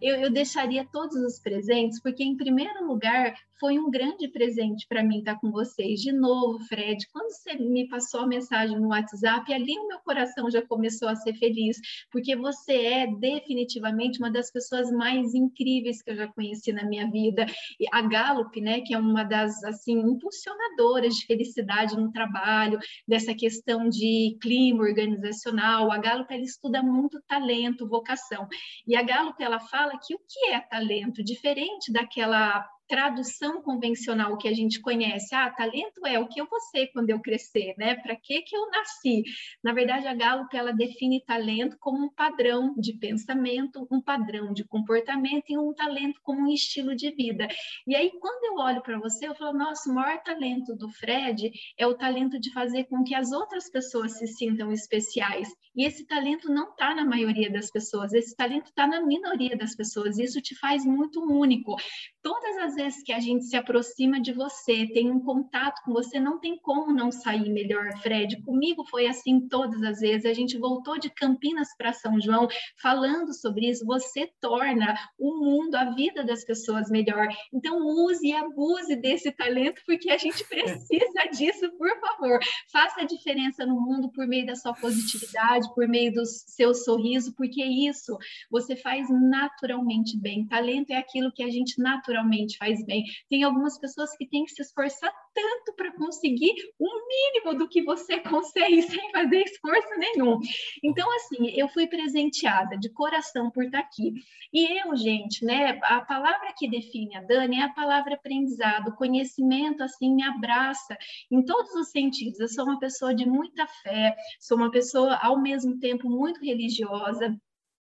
eu, eu deixaria todos os presentes, porque, em primeiro lugar, foi um grande presente para mim estar com vocês. De novo, Fred, quando você me passou a mensagem no WhatsApp, ali o meu coração já começou a ser feliz, porque você é definitivamente uma das pessoas mais incríveis que eu já conheci na minha vida. E a Gallup, né, que é uma das assim impulsionadoras de felicidade no trabalho, dessa questão de clima organizacional, a Gallup ela estuda muito talento, vocação. E a Gallup ela fala que o que é talento, diferente daquela tradução convencional que a gente conhece. Ah, talento é o que eu vou ser quando eu crescer, né? Para que que eu nasci? Na verdade, a Gallup ela define talento como um padrão de pensamento, um padrão de comportamento e um talento como um estilo de vida. E aí, quando eu olho para você, eu falo, nossa, o maior talento do Fred é o talento de fazer com que as outras pessoas se sintam especiais. E esse talento não está na maioria das pessoas, esse talento está na minoria das pessoas. Isso te faz muito único. Todas as vezes que a gente se aproxima de você, tem um contato com você, não tem como não sair melhor, Fred. Comigo foi assim todas as vezes. A gente voltou de Campinas para São João falando sobre isso. Você torna o mundo, a vida das pessoas melhor. Então, use e abuse desse talento, porque a gente precisa [laughs] disso, por favor. Faça a diferença no mundo por meio da sua positividade, por meio do seu sorriso, porque isso você faz naturalmente bem. Talento é aquilo que a gente naturalmente faz bem. Tem algumas pessoas que têm que se esforçar tanto para conseguir o mínimo do que você [laughs] consegue sem fazer esforço nenhum. Então, assim, eu fui presenteada de coração por estar aqui. E eu, gente, né, a palavra que define a Dani é a palavra aprendizado, conhecimento, assim, me abraça em todos os sentidos. Eu sou uma pessoa de muita fé, sou uma pessoa, ao mesmo tempo, muito religiosa,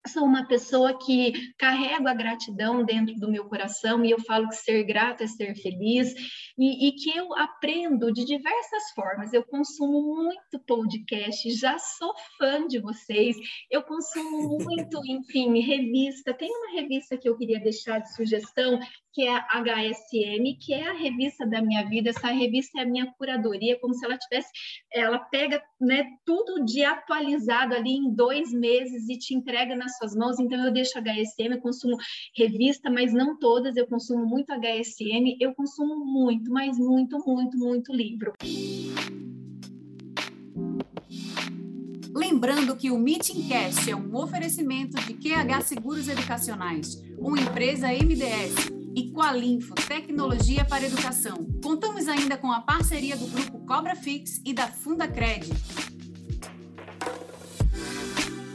sou uma pessoa que carrego a gratidão dentro do meu coração e eu falo que ser grato é ser feliz e, e, que eu aprendo de diversas formas. Eu consumo muito podcast, já sou fã de vocês, eu consumo [laughs] muito, enfim, revista. Tem uma revista que eu queria deixar de sugestão que é a HSM, que é a revista da minha vida. Essa revista é a minha curadoria, como se ela tivesse, ela pega né, tudo de atualizado ali em dois meses e te entrega nas suas mãos. Então eu deixo HSM, eu consumo revista, mas não todas. Eu consumo muito HSM, eu consumo muito, mas muito, muito, muito livro. Lembrando que o Meeting Cast é um oferecimento de QH Seguros Educacionais, uma empresa MDS e Qualinfo Tecnologia para Educação. Contamos ainda com a parceria do grupo Cobra Fix e da Fundacred.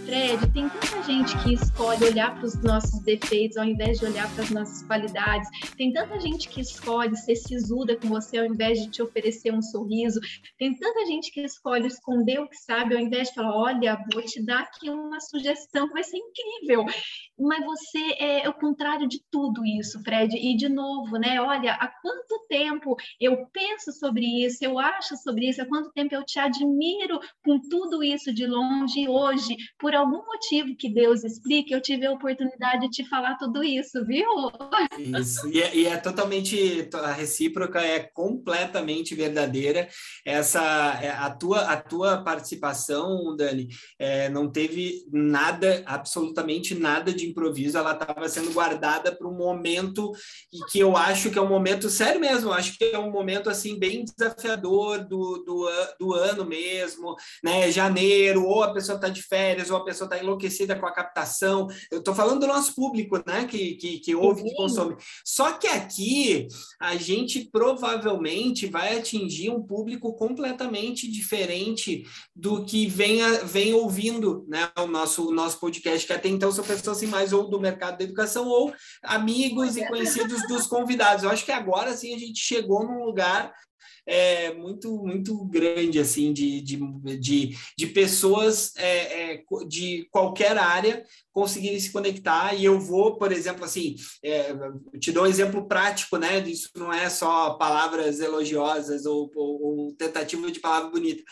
Fred, tem tanta gente que escolhe olhar para os nossos defeitos ao invés de olhar para as nossas qualidades. Tem tanta gente que escolhe ser sisuda com você ao invés de te oferecer um sorriso. Tem tanta gente que escolhe esconder o que sabe ao invés de falar: olha, vou te dar aqui uma sugestão que vai ser incrível. Mas você é o contrário de tudo isso, Fred. E de novo, né? Olha, há quanto tempo eu penso sobre isso, eu acho sobre isso, há quanto tempo eu te admiro com tudo isso de longe e hoje, por algum motivo que Deus explique, eu tive a oportunidade de te falar tudo isso, viu? Isso, e é, e é totalmente, a recíproca é completamente verdadeira. Essa, é, a tua, a tua participação, Dani, é, não teve nada, absolutamente nada de improviso, ela estava sendo guardada para um momento e que eu acho que é um momento, sério mesmo, acho que é um momento, assim, bem desafiador do, do, do ano mesmo, né, janeiro, ou a pessoa está de férias, ou a pessoa está enlouquecida com a captação. Eu estou falando do nosso público, né? Que, que, que ouve, que consome. Só que aqui a gente provavelmente vai atingir um público completamente diferente do que vem, vem ouvindo né? o, nosso, o nosso podcast, que até então são pessoas assim, mais ou do mercado da educação ou amigos e conhecidos dos convidados. Eu acho que agora sim a gente chegou num lugar é, muito muito grande assim de, de, de, de pessoas é, é, de qualquer área conseguirem se conectar. E eu vou por exemplo assim é, te dou um exemplo prático né? Isso não é só palavras elogiosas ou, ou, ou tentativa de palavra bonita.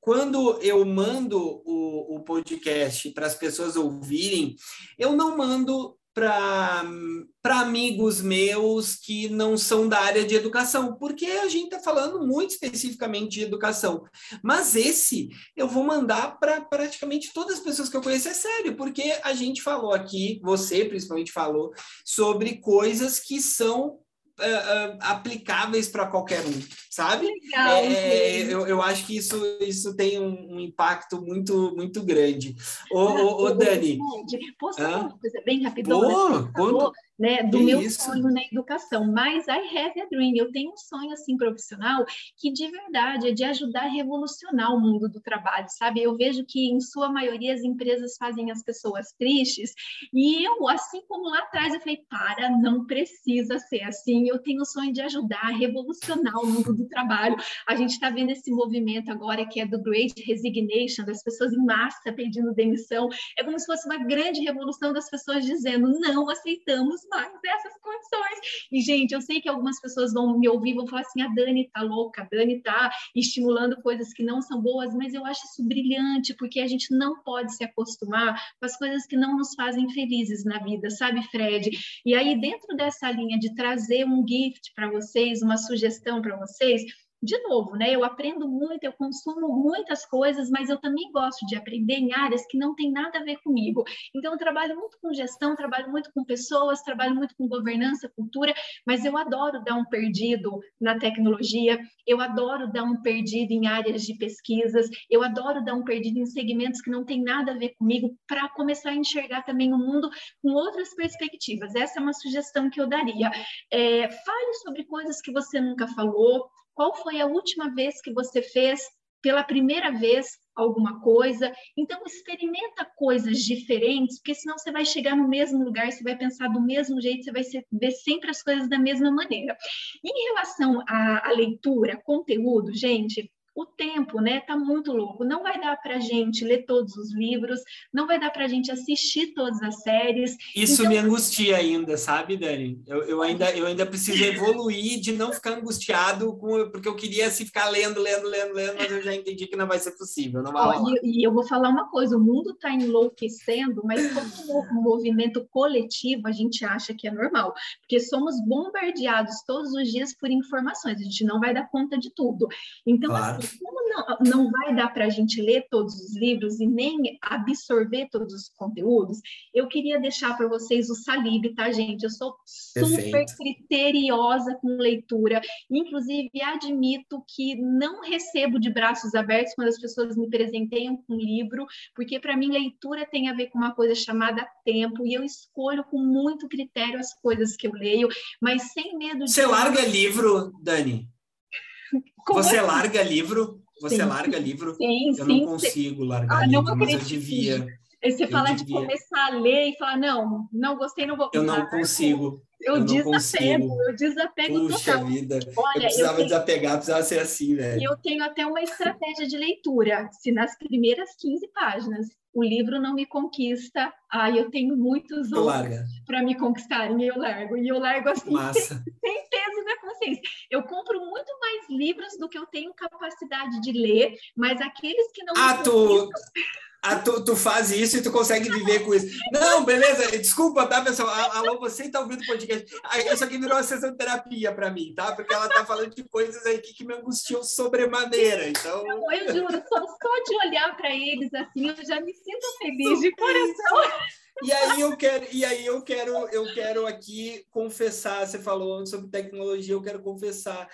Quando eu mando o, o podcast para as pessoas ouvirem, eu não mando para amigos meus que não são da área de educação, porque a gente está falando muito especificamente de educação. Mas esse eu vou mandar para praticamente todas as pessoas que eu conheço, é sério, porque a gente falou aqui, você principalmente falou, sobre coisas que são uh, uh, aplicáveis para qualquer um, sabe? Legal, é, eu, eu acho que isso, isso tem um, um impacto muito, muito grande. Ô, ô, ô Dani. Posso falar uma coisa bem rapidão? Pô, né, do meu isso? sonho na educação, mas I have a dream, eu tenho um sonho assim profissional que de verdade é de ajudar a revolucionar o mundo do trabalho, sabe? Eu vejo que em sua maioria as empresas fazem as pessoas tristes e eu, assim como lá atrás, eu falei, para, não precisa ser assim, eu tenho o sonho de ajudar a revolucionar o mundo do trabalho. A gente está vendo esse movimento agora que é do Great Resignation, das pessoas em massa pedindo demissão, é como se fosse uma grande revolução das pessoas dizendo, não aceitamos mais dessas condições. E, gente, eu sei que algumas pessoas vão me ouvir vão falar assim: a Dani tá louca, a Dani tá estimulando coisas que não são boas, mas eu acho isso brilhante, porque a gente não pode se acostumar com as coisas que não nos fazem felizes na vida, sabe, Fred? E aí, dentro dessa linha de trazer um gift para vocês, uma sugestão para vocês, de novo, né? Eu aprendo muito, eu consumo muitas coisas, mas eu também gosto de aprender em áreas que não tem nada a ver comigo. Então, eu trabalho muito com gestão, trabalho muito com pessoas, trabalho muito com governança, cultura, mas eu adoro dar um perdido na tecnologia, eu adoro dar um perdido em áreas de pesquisas, eu adoro dar um perdido em segmentos que não tem nada a ver comigo, para começar a enxergar também o mundo com outras perspectivas. Essa é uma sugestão que eu daria. É, fale sobre coisas que você nunca falou, qual foi a última vez que você fez pela primeira vez alguma coisa? Então, experimenta coisas diferentes, porque senão você vai chegar no mesmo lugar, você vai pensar do mesmo jeito, você vai ver sempre as coisas da mesma maneira. Em relação à, à leitura, conteúdo, gente, o tempo, né, tá muito louco. Não vai dar para gente ler todos os livros, não vai dar para gente assistir todas as séries. Isso então... me angustia ainda, sabe, Dani? Eu, eu, ainda, eu ainda preciso [laughs] evoluir de não ficar angustiado, com, porque eu queria assim, ficar lendo, lendo, lendo, lendo, mas eu já entendi que não vai ser possível. Não vai Ó, e, e, eu vou falar uma coisa: o mundo está enlouquecendo, mas como um movimento coletivo, a gente acha que é normal, porque somos bombardeados todos os dias por informações, a gente não vai dar conta de tudo. Então, claro. assim, como não, não vai dar para a gente ler todos os livros e nem absorver todos os conteúdos, eu queria deixar para vocês o Salib, tá, gente? Eu sou super Perfeito. criteriosa com leitura, inclusive admito que não recebo de braços abertos quando as pessoas me presenteiam com um livro, porque para mim leitura tem a ver com uma coisa chamada tempo, e eu escolho com muito critério as coisas que eu leio, mas sem medo de. Você larga livro, Dani? Como você assim? larga livro? Você sim, larga livro? Sim, eu sim. não consigo largar ah, livro, não mas eu devia. Você eu fala devia. de começar a ler e falar, não, não gostei, não vou. Eu não consigo. Eu, eu desapego, eu desapego Puxa total. vida, Olha, eu precisava eu tenho... desapegar, precisava ser assim, velho. Eu tenho até uma estratégia de leitura. Se nas primeiras 15 páginas o livro não me conquista, aí eu tenho muitos outros para me conquistarem, eu largo. E eu largo assim, sem, [laughs] sem, peso na consciência. Eu compro muito mais livros do que eu tenho capacidade de ler, mas aqueles que não ah, tu... Ah, tu, tu faz isso e tu consegue viver com isso. Não, beleza, desculpa, tá, pessoal? Alô, você está ouvindo o podcast. Isso aqui virou uma sessão de terapia para mim, tá? Porque ela tá falando de coisas aí que, que me angustiam sobremaneira. Então. Não, eu juro, só, só de olhar para eles assim, eu já me sinto feliz de coração. E aí eu quero, e aí eu quero, eu quero aqui confessar. Você falou sobre tecnologia, eu quero confessar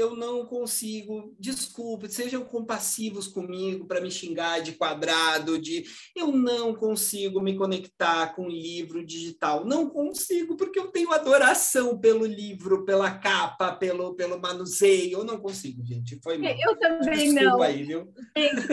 eu não consigo, desculpe, sejam compassivos comigo para me xingar de quadrado, de eu não consigo me conectar com livro digital, não consigo porque eu tenho adoração pelo livro, pela capa, pelo pelo manuseio, eu não consigo, gente. Foi mal. Eu também Desculpa não. aí, viu? Gente,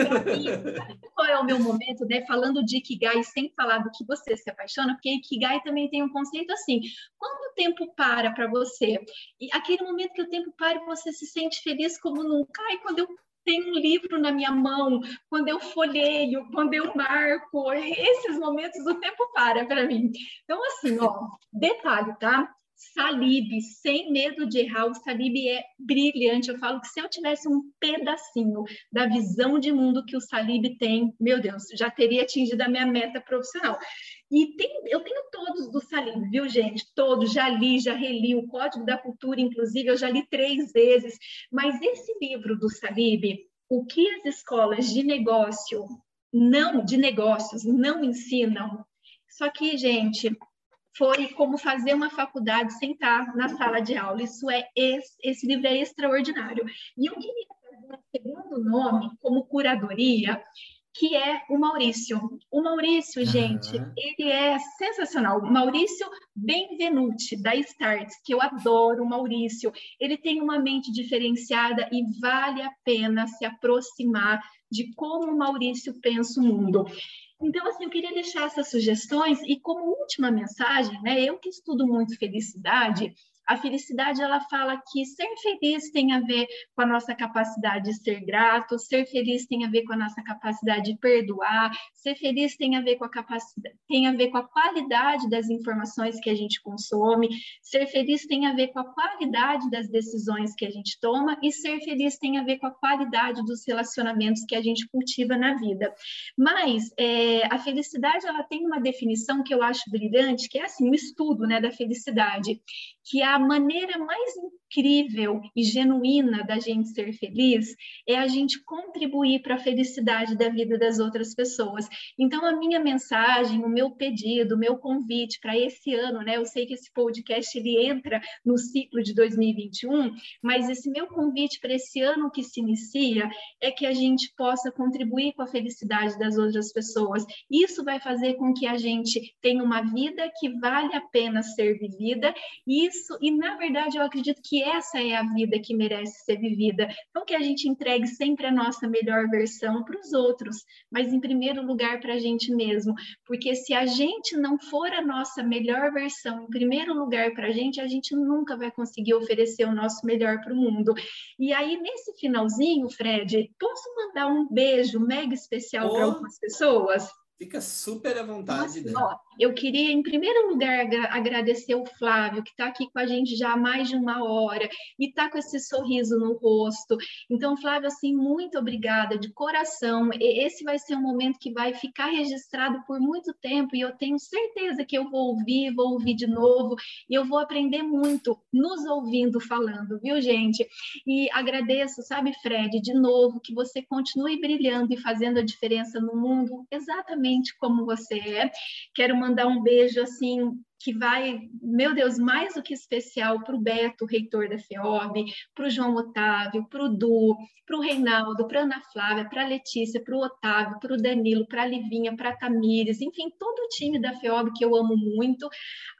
qual é o meu momento, né? Falando de Ikigai, sem falar do que você se apaixona, porque Ikigai também tem um conceito assim, quando o tempo para para você, e aquele momento que o tempo para você você se sente feliz como nunca. Ai, quando eu tenho um livro na minha mão, quando eu folheio, quando eu marco, esses momentos o tempo para para mim. Então, assim, ó, detalhe, tá? Salib, sem medo de errar, o Salib é brilhante. Eu falo que se eu tivesse um pedacinho da visão de mundo que o Salib tem, meu Deus, já teria atingido a minha meta profissional. E tem, eu tenho todos do Salib, viu, gente? Todos, já li, já reli o Código da Cultura, inclusive, eu já li três vezes. Mas esse livro do Salib, o que as escolas de negócio não, de negócios, não ensinam. Só que, gente, foi como fazer uma faculdade sem estar na sala de aula. Isso é esse livro é extraordinário. E eu queria fazer um segundo nome como curadoria, que é o Maurício. O Maurício, gente, ele é sensacional. Maurício Benvenuti, da Start, que eu adoro o Maurício. Ele tem uma mente diferenciada e vale a pena se aproximar de como o Maurício pensa o mundo. Então, assim, eu queria deixar essas sugestões e como última mensagem, né, eu que estudo muito felicidade, a felicidade, ela fala que ser feliz tem a ver com a nossa capacidade de ser grato, ser feliz tem a ver com a nossa capacidade de perdoar, ser feliz tem a ver com a capacidade, tem a ver com a qualidade das informações que a gente consome, ser feliz tem a ver com a qualidade das decisões que a gente toma e ser feliz tem a ver com a qualidade dos relacionamentos que a gente cultiva na vida. Mas é, a felicidade, ela tem uma definição que eu acho brilhante, que é assim, um estudo, né, da felicidade, que a maneira mais incrível e genuína da gente ser feliz é a gente contribuir para a felicidade da vida das outras pessoas. Então, a minha mensagem, o meu pedido, o meu convite para esse ano, né? Eu sei que esse podcast ele entra no ciclo de 2021, mas esse meu convite para esse ano que se inicia é que a gente possa contribuir com a felicidade das outras pessoas. Isso vai fazer com que a gente tenha uma vida que vale a pena ser vivida. Isso, e na verdade, eu acredito que essa é a vida que merece ser vivida. Então, que a gente entregue sempre a nossa melhor versão para os outros, mas em primeiro lugar para a gente mesmo. Porque se a gente não for a nossa melhor versão, em primeiro lugar para a gente, a gente nunca vai conseguir oferecer o nosso melhor para o mundo. E aí, nesse finalzinho, Fred, posso mandar um beijo mega especial para algumas pessoas? Fica super à vontade. Nossa, ó, eu queria, em primeiro lugar, agradecer o Flávio, que está aqui com a gente já há mais de uma hora e está com esse sorriso no rosto. Então, Flávio, assim, muito obrigada de coração. Esse vai ser um momento que vai ficar registrado por muito tempo e eu tenho certeza que eu vou ouvir, vou ouvir de novo e eu vou aprender muito nos ouvindo falando, viu, gente? E agradeço, sabe, Fred, de novo, que você continue brilhando e fazendo a diferença no mundo exatamente como você é. Quero mandar um beijo assim que vai, meu Deus, mais do que especial para o Beto, reitor da FEOB, para o João Otávio, para o Du, para o Reinaldo, para Ana Flávia, para a Letícia, para o Otávio, para o Danilo, para a Livinha, para a Tamires, enfim, todo o time da FEOB que eu amo muito.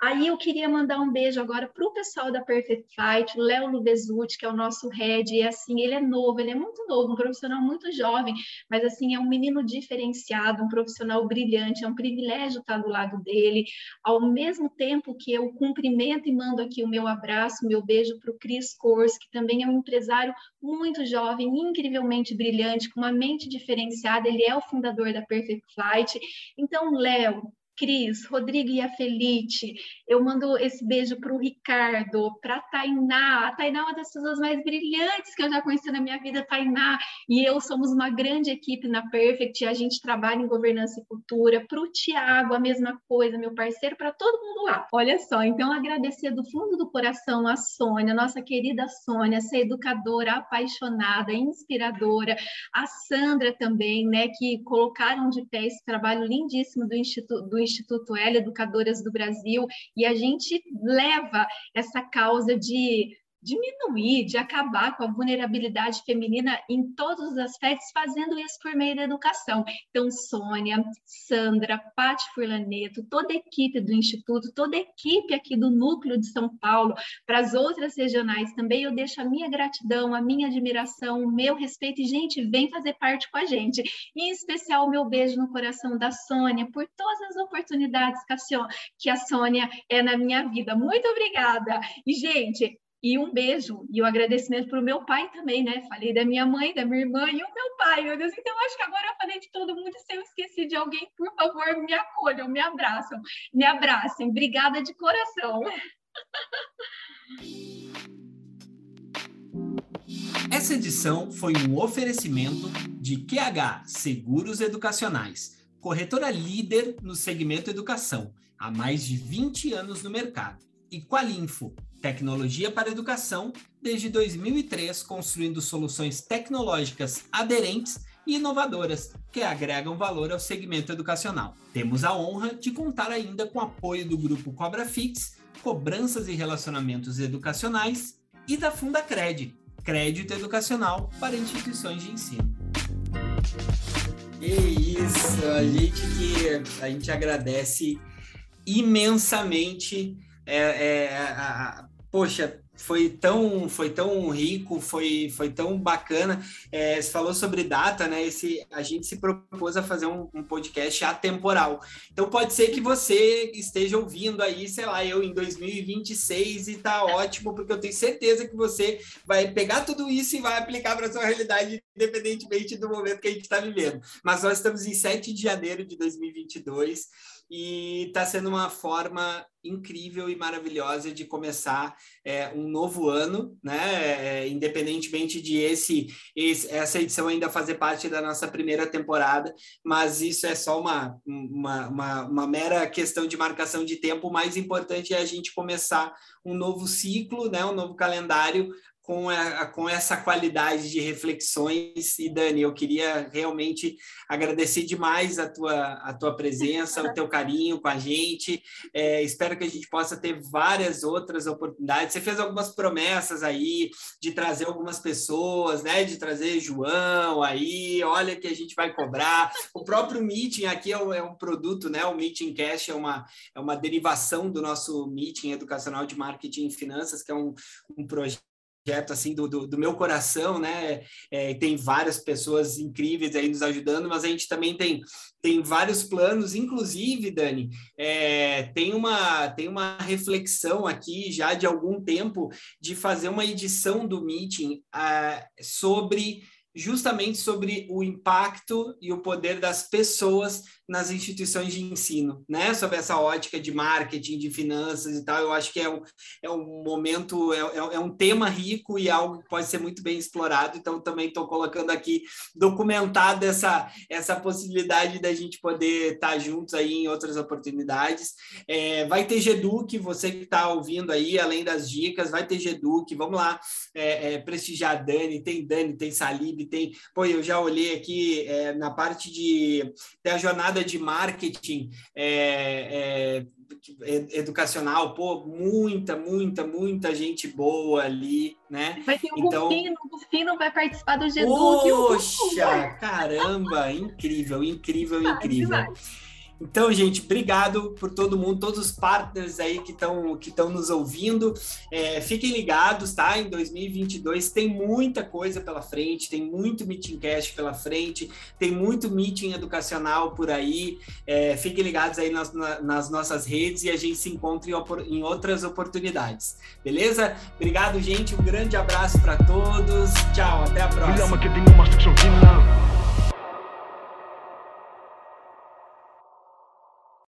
Aí eu queria mandar um beijo agora para o pessoal da Perfect Flight, o Léo Luvesuti, que é o nosso head, e assim, ele é novo, ele é muito novo, um profissional muito jovem, mas assim, é um menino diferenciado, um profissional brilhante, é um privilégio estar do lado dele, ao mesmo mesmo tempo que eu cumprimento e mando aqui o meu abraço, meu beijo para o Cris Kors, que também é um empresário muito jovem, incrivelmente brilhante, com uma mente diferenciada, ele é o fundador da Perfect Flight. Então, Léo, Cris, Rodrigo e a Felite. Eu mando esse beijo para o Ricardo, para a Tainá. A Tainá é uma das pessoas mais brilhantes que eu já conheci na minha vida, Tainá. E eu somos uma grande equipe na Perfect, a gente trabalha em governança e cultura. Para o Tiago, a mesma coisa, meu parceiro, para todo mundo lá. Olha só, então agradecer do fundo do coração a Sônia, nossa querida Sônia, essa educadora apaixonada, inspiradora. A Sandra também, né, que colocaram de pé esse trabalho lindíssimo do Instituto do Instituto L Educadoras do Brasil, e a gente leva essa causa de diminuir, de acabar com a vulnerabilidade feminina em todos os aspectos, fazendo isso por meio da educação. Então, Sônia, Sandra, Paty Furlaneto, toda a equipe do Instituto, toda a equipe aqui do Núcleo de São Paulo, para as outras regionais também, eu deixo a minha gratidão, a minha admiração, o meu respeito, e, gente, vem fazer parte com a gente. em especial, o meu beijo no coração da Sônia, por todas as oportunidades que a Sônia é na minha vida. Muito obrigada! E, gente, e um beijo e o um agradecimento para o meu pai também, né? Falei da minha mãe, da minha irmã e o meu pai, meu Deus. Então, acho que agora eu falei de todo mundo. Se eu esqueci de alguém, por favor, me acolham, me abraçam, me abracem. Obrigada de coração. [laughs] Essa edição foi um oferecimento de QH Seguros Educacionais, corretora líder no segmento educação, há mais de 20 anos no mercado, e Qualinfo Tecnologia para Educação, desde 2003, construindo soluções tecnológicas aderentes e inovadoras que agregam valor ao segmento educacional. Temos a honra de contar ainda com o apoio do grupo Cobra Fix, Cobranças e Relacionamentos Educacionais e da Fundacred, Crédito Educacional para Instituições de Ensino. E isso, a gente que a gente agradece imensamente é, é a, poxa, foi tão, foi tão rico, foi, foi tão bacana. É, você falou sobre data, né? Esse, a gente se propôs a fazer um, um, podcast atemporal. Então pode ser que você esteja ouvindo aí, sei lá, eu em 2026 e tá ótimo, porque eu tenho certeza que você vai pegar tudo isso e vai aplicar para sua realidade, independentemente do momento que a gente está vivendo. Mas nós estamos em 7 de janeiro de 2022 e está sendo uma forma incrível e maravilhosa de começar é, um novo ano, né? É, independentemente de esse, esse, essa edição ainda fazer parte da nossa primeira temporada, mas isso é só uma, uma, uma, uma mera questão de marcação de tempo. O mais importante é a gente começar um novo ciclo, né? Um novo calendário com, a, com essa qualidade de reflexões. E, Dani, eu queria realmente agradecer demais a tua, a tua presença, o teu carinho com a gente. É, espero que a gente possa ter várias outras oportunidades. Você fez algumas promessas aí de trazer algumas pessoas, né? De trazer João aí, olha que a gente vai cobrar. O próprio Meeting aqui é um, é um produto, né? O Meeting Cash é uma, é uma derivação do nosso Meeting Educacional de Marketing e Finanças, que é um, um projeto projeto assim do, do, do meu coração, né? É, tem várias pessoas incríveis aí nos ajudando, mas a gente também tem tem vários planos, inclusive, Dani, é, tem, uma, tem uma reflexão aqui já de algum tempo de fazer uma edição do meeting uh, sobre justamente sobre o impacto e o poder das pessoas nas instituições de ensino, né? Sobre essa ótica de marketing, de finanças e tal. Eu acho que é um, é um momento, é, é, é um tema rico e algo que pode ser muito bem explorado. Então, também estou colocando aqui documentado essa, essa possibilidade da gente poder estar tá juntos aí em outras oportunidades. É, vai ter Geduc, você que está ouvindo aí, além das dicas, vai ter Geduc. Vamos lá é, é, prestigiar a Dani. Tem Dani, tem Salib, tem. Pô, eu já olhei aqui é, na parte de. Tem a jornada de marketing é, é, educacional, pô, muita, muita, muita gente boa ali, né? Vai ter o então, Rufino, o Rufino vai participar do G Poxa, caramba, incrível, incrível, incrível. Ah, então, gente, obrigado por todo mundo, todos os partners aí que estão que nos ouvindo. É, fiquem ligados, tá? Em 2022 tem muita coisa pela frente, tem muito Meeting Cast pela frente, tem muito meeting educacional por aí. É, fiquem ligados aí nas, nas, nossas redes e a gente se encontra em, em outras oportunidades. Beleza? Obrigado, gente. Um grande abraço para todos. Tchau, até a próxima.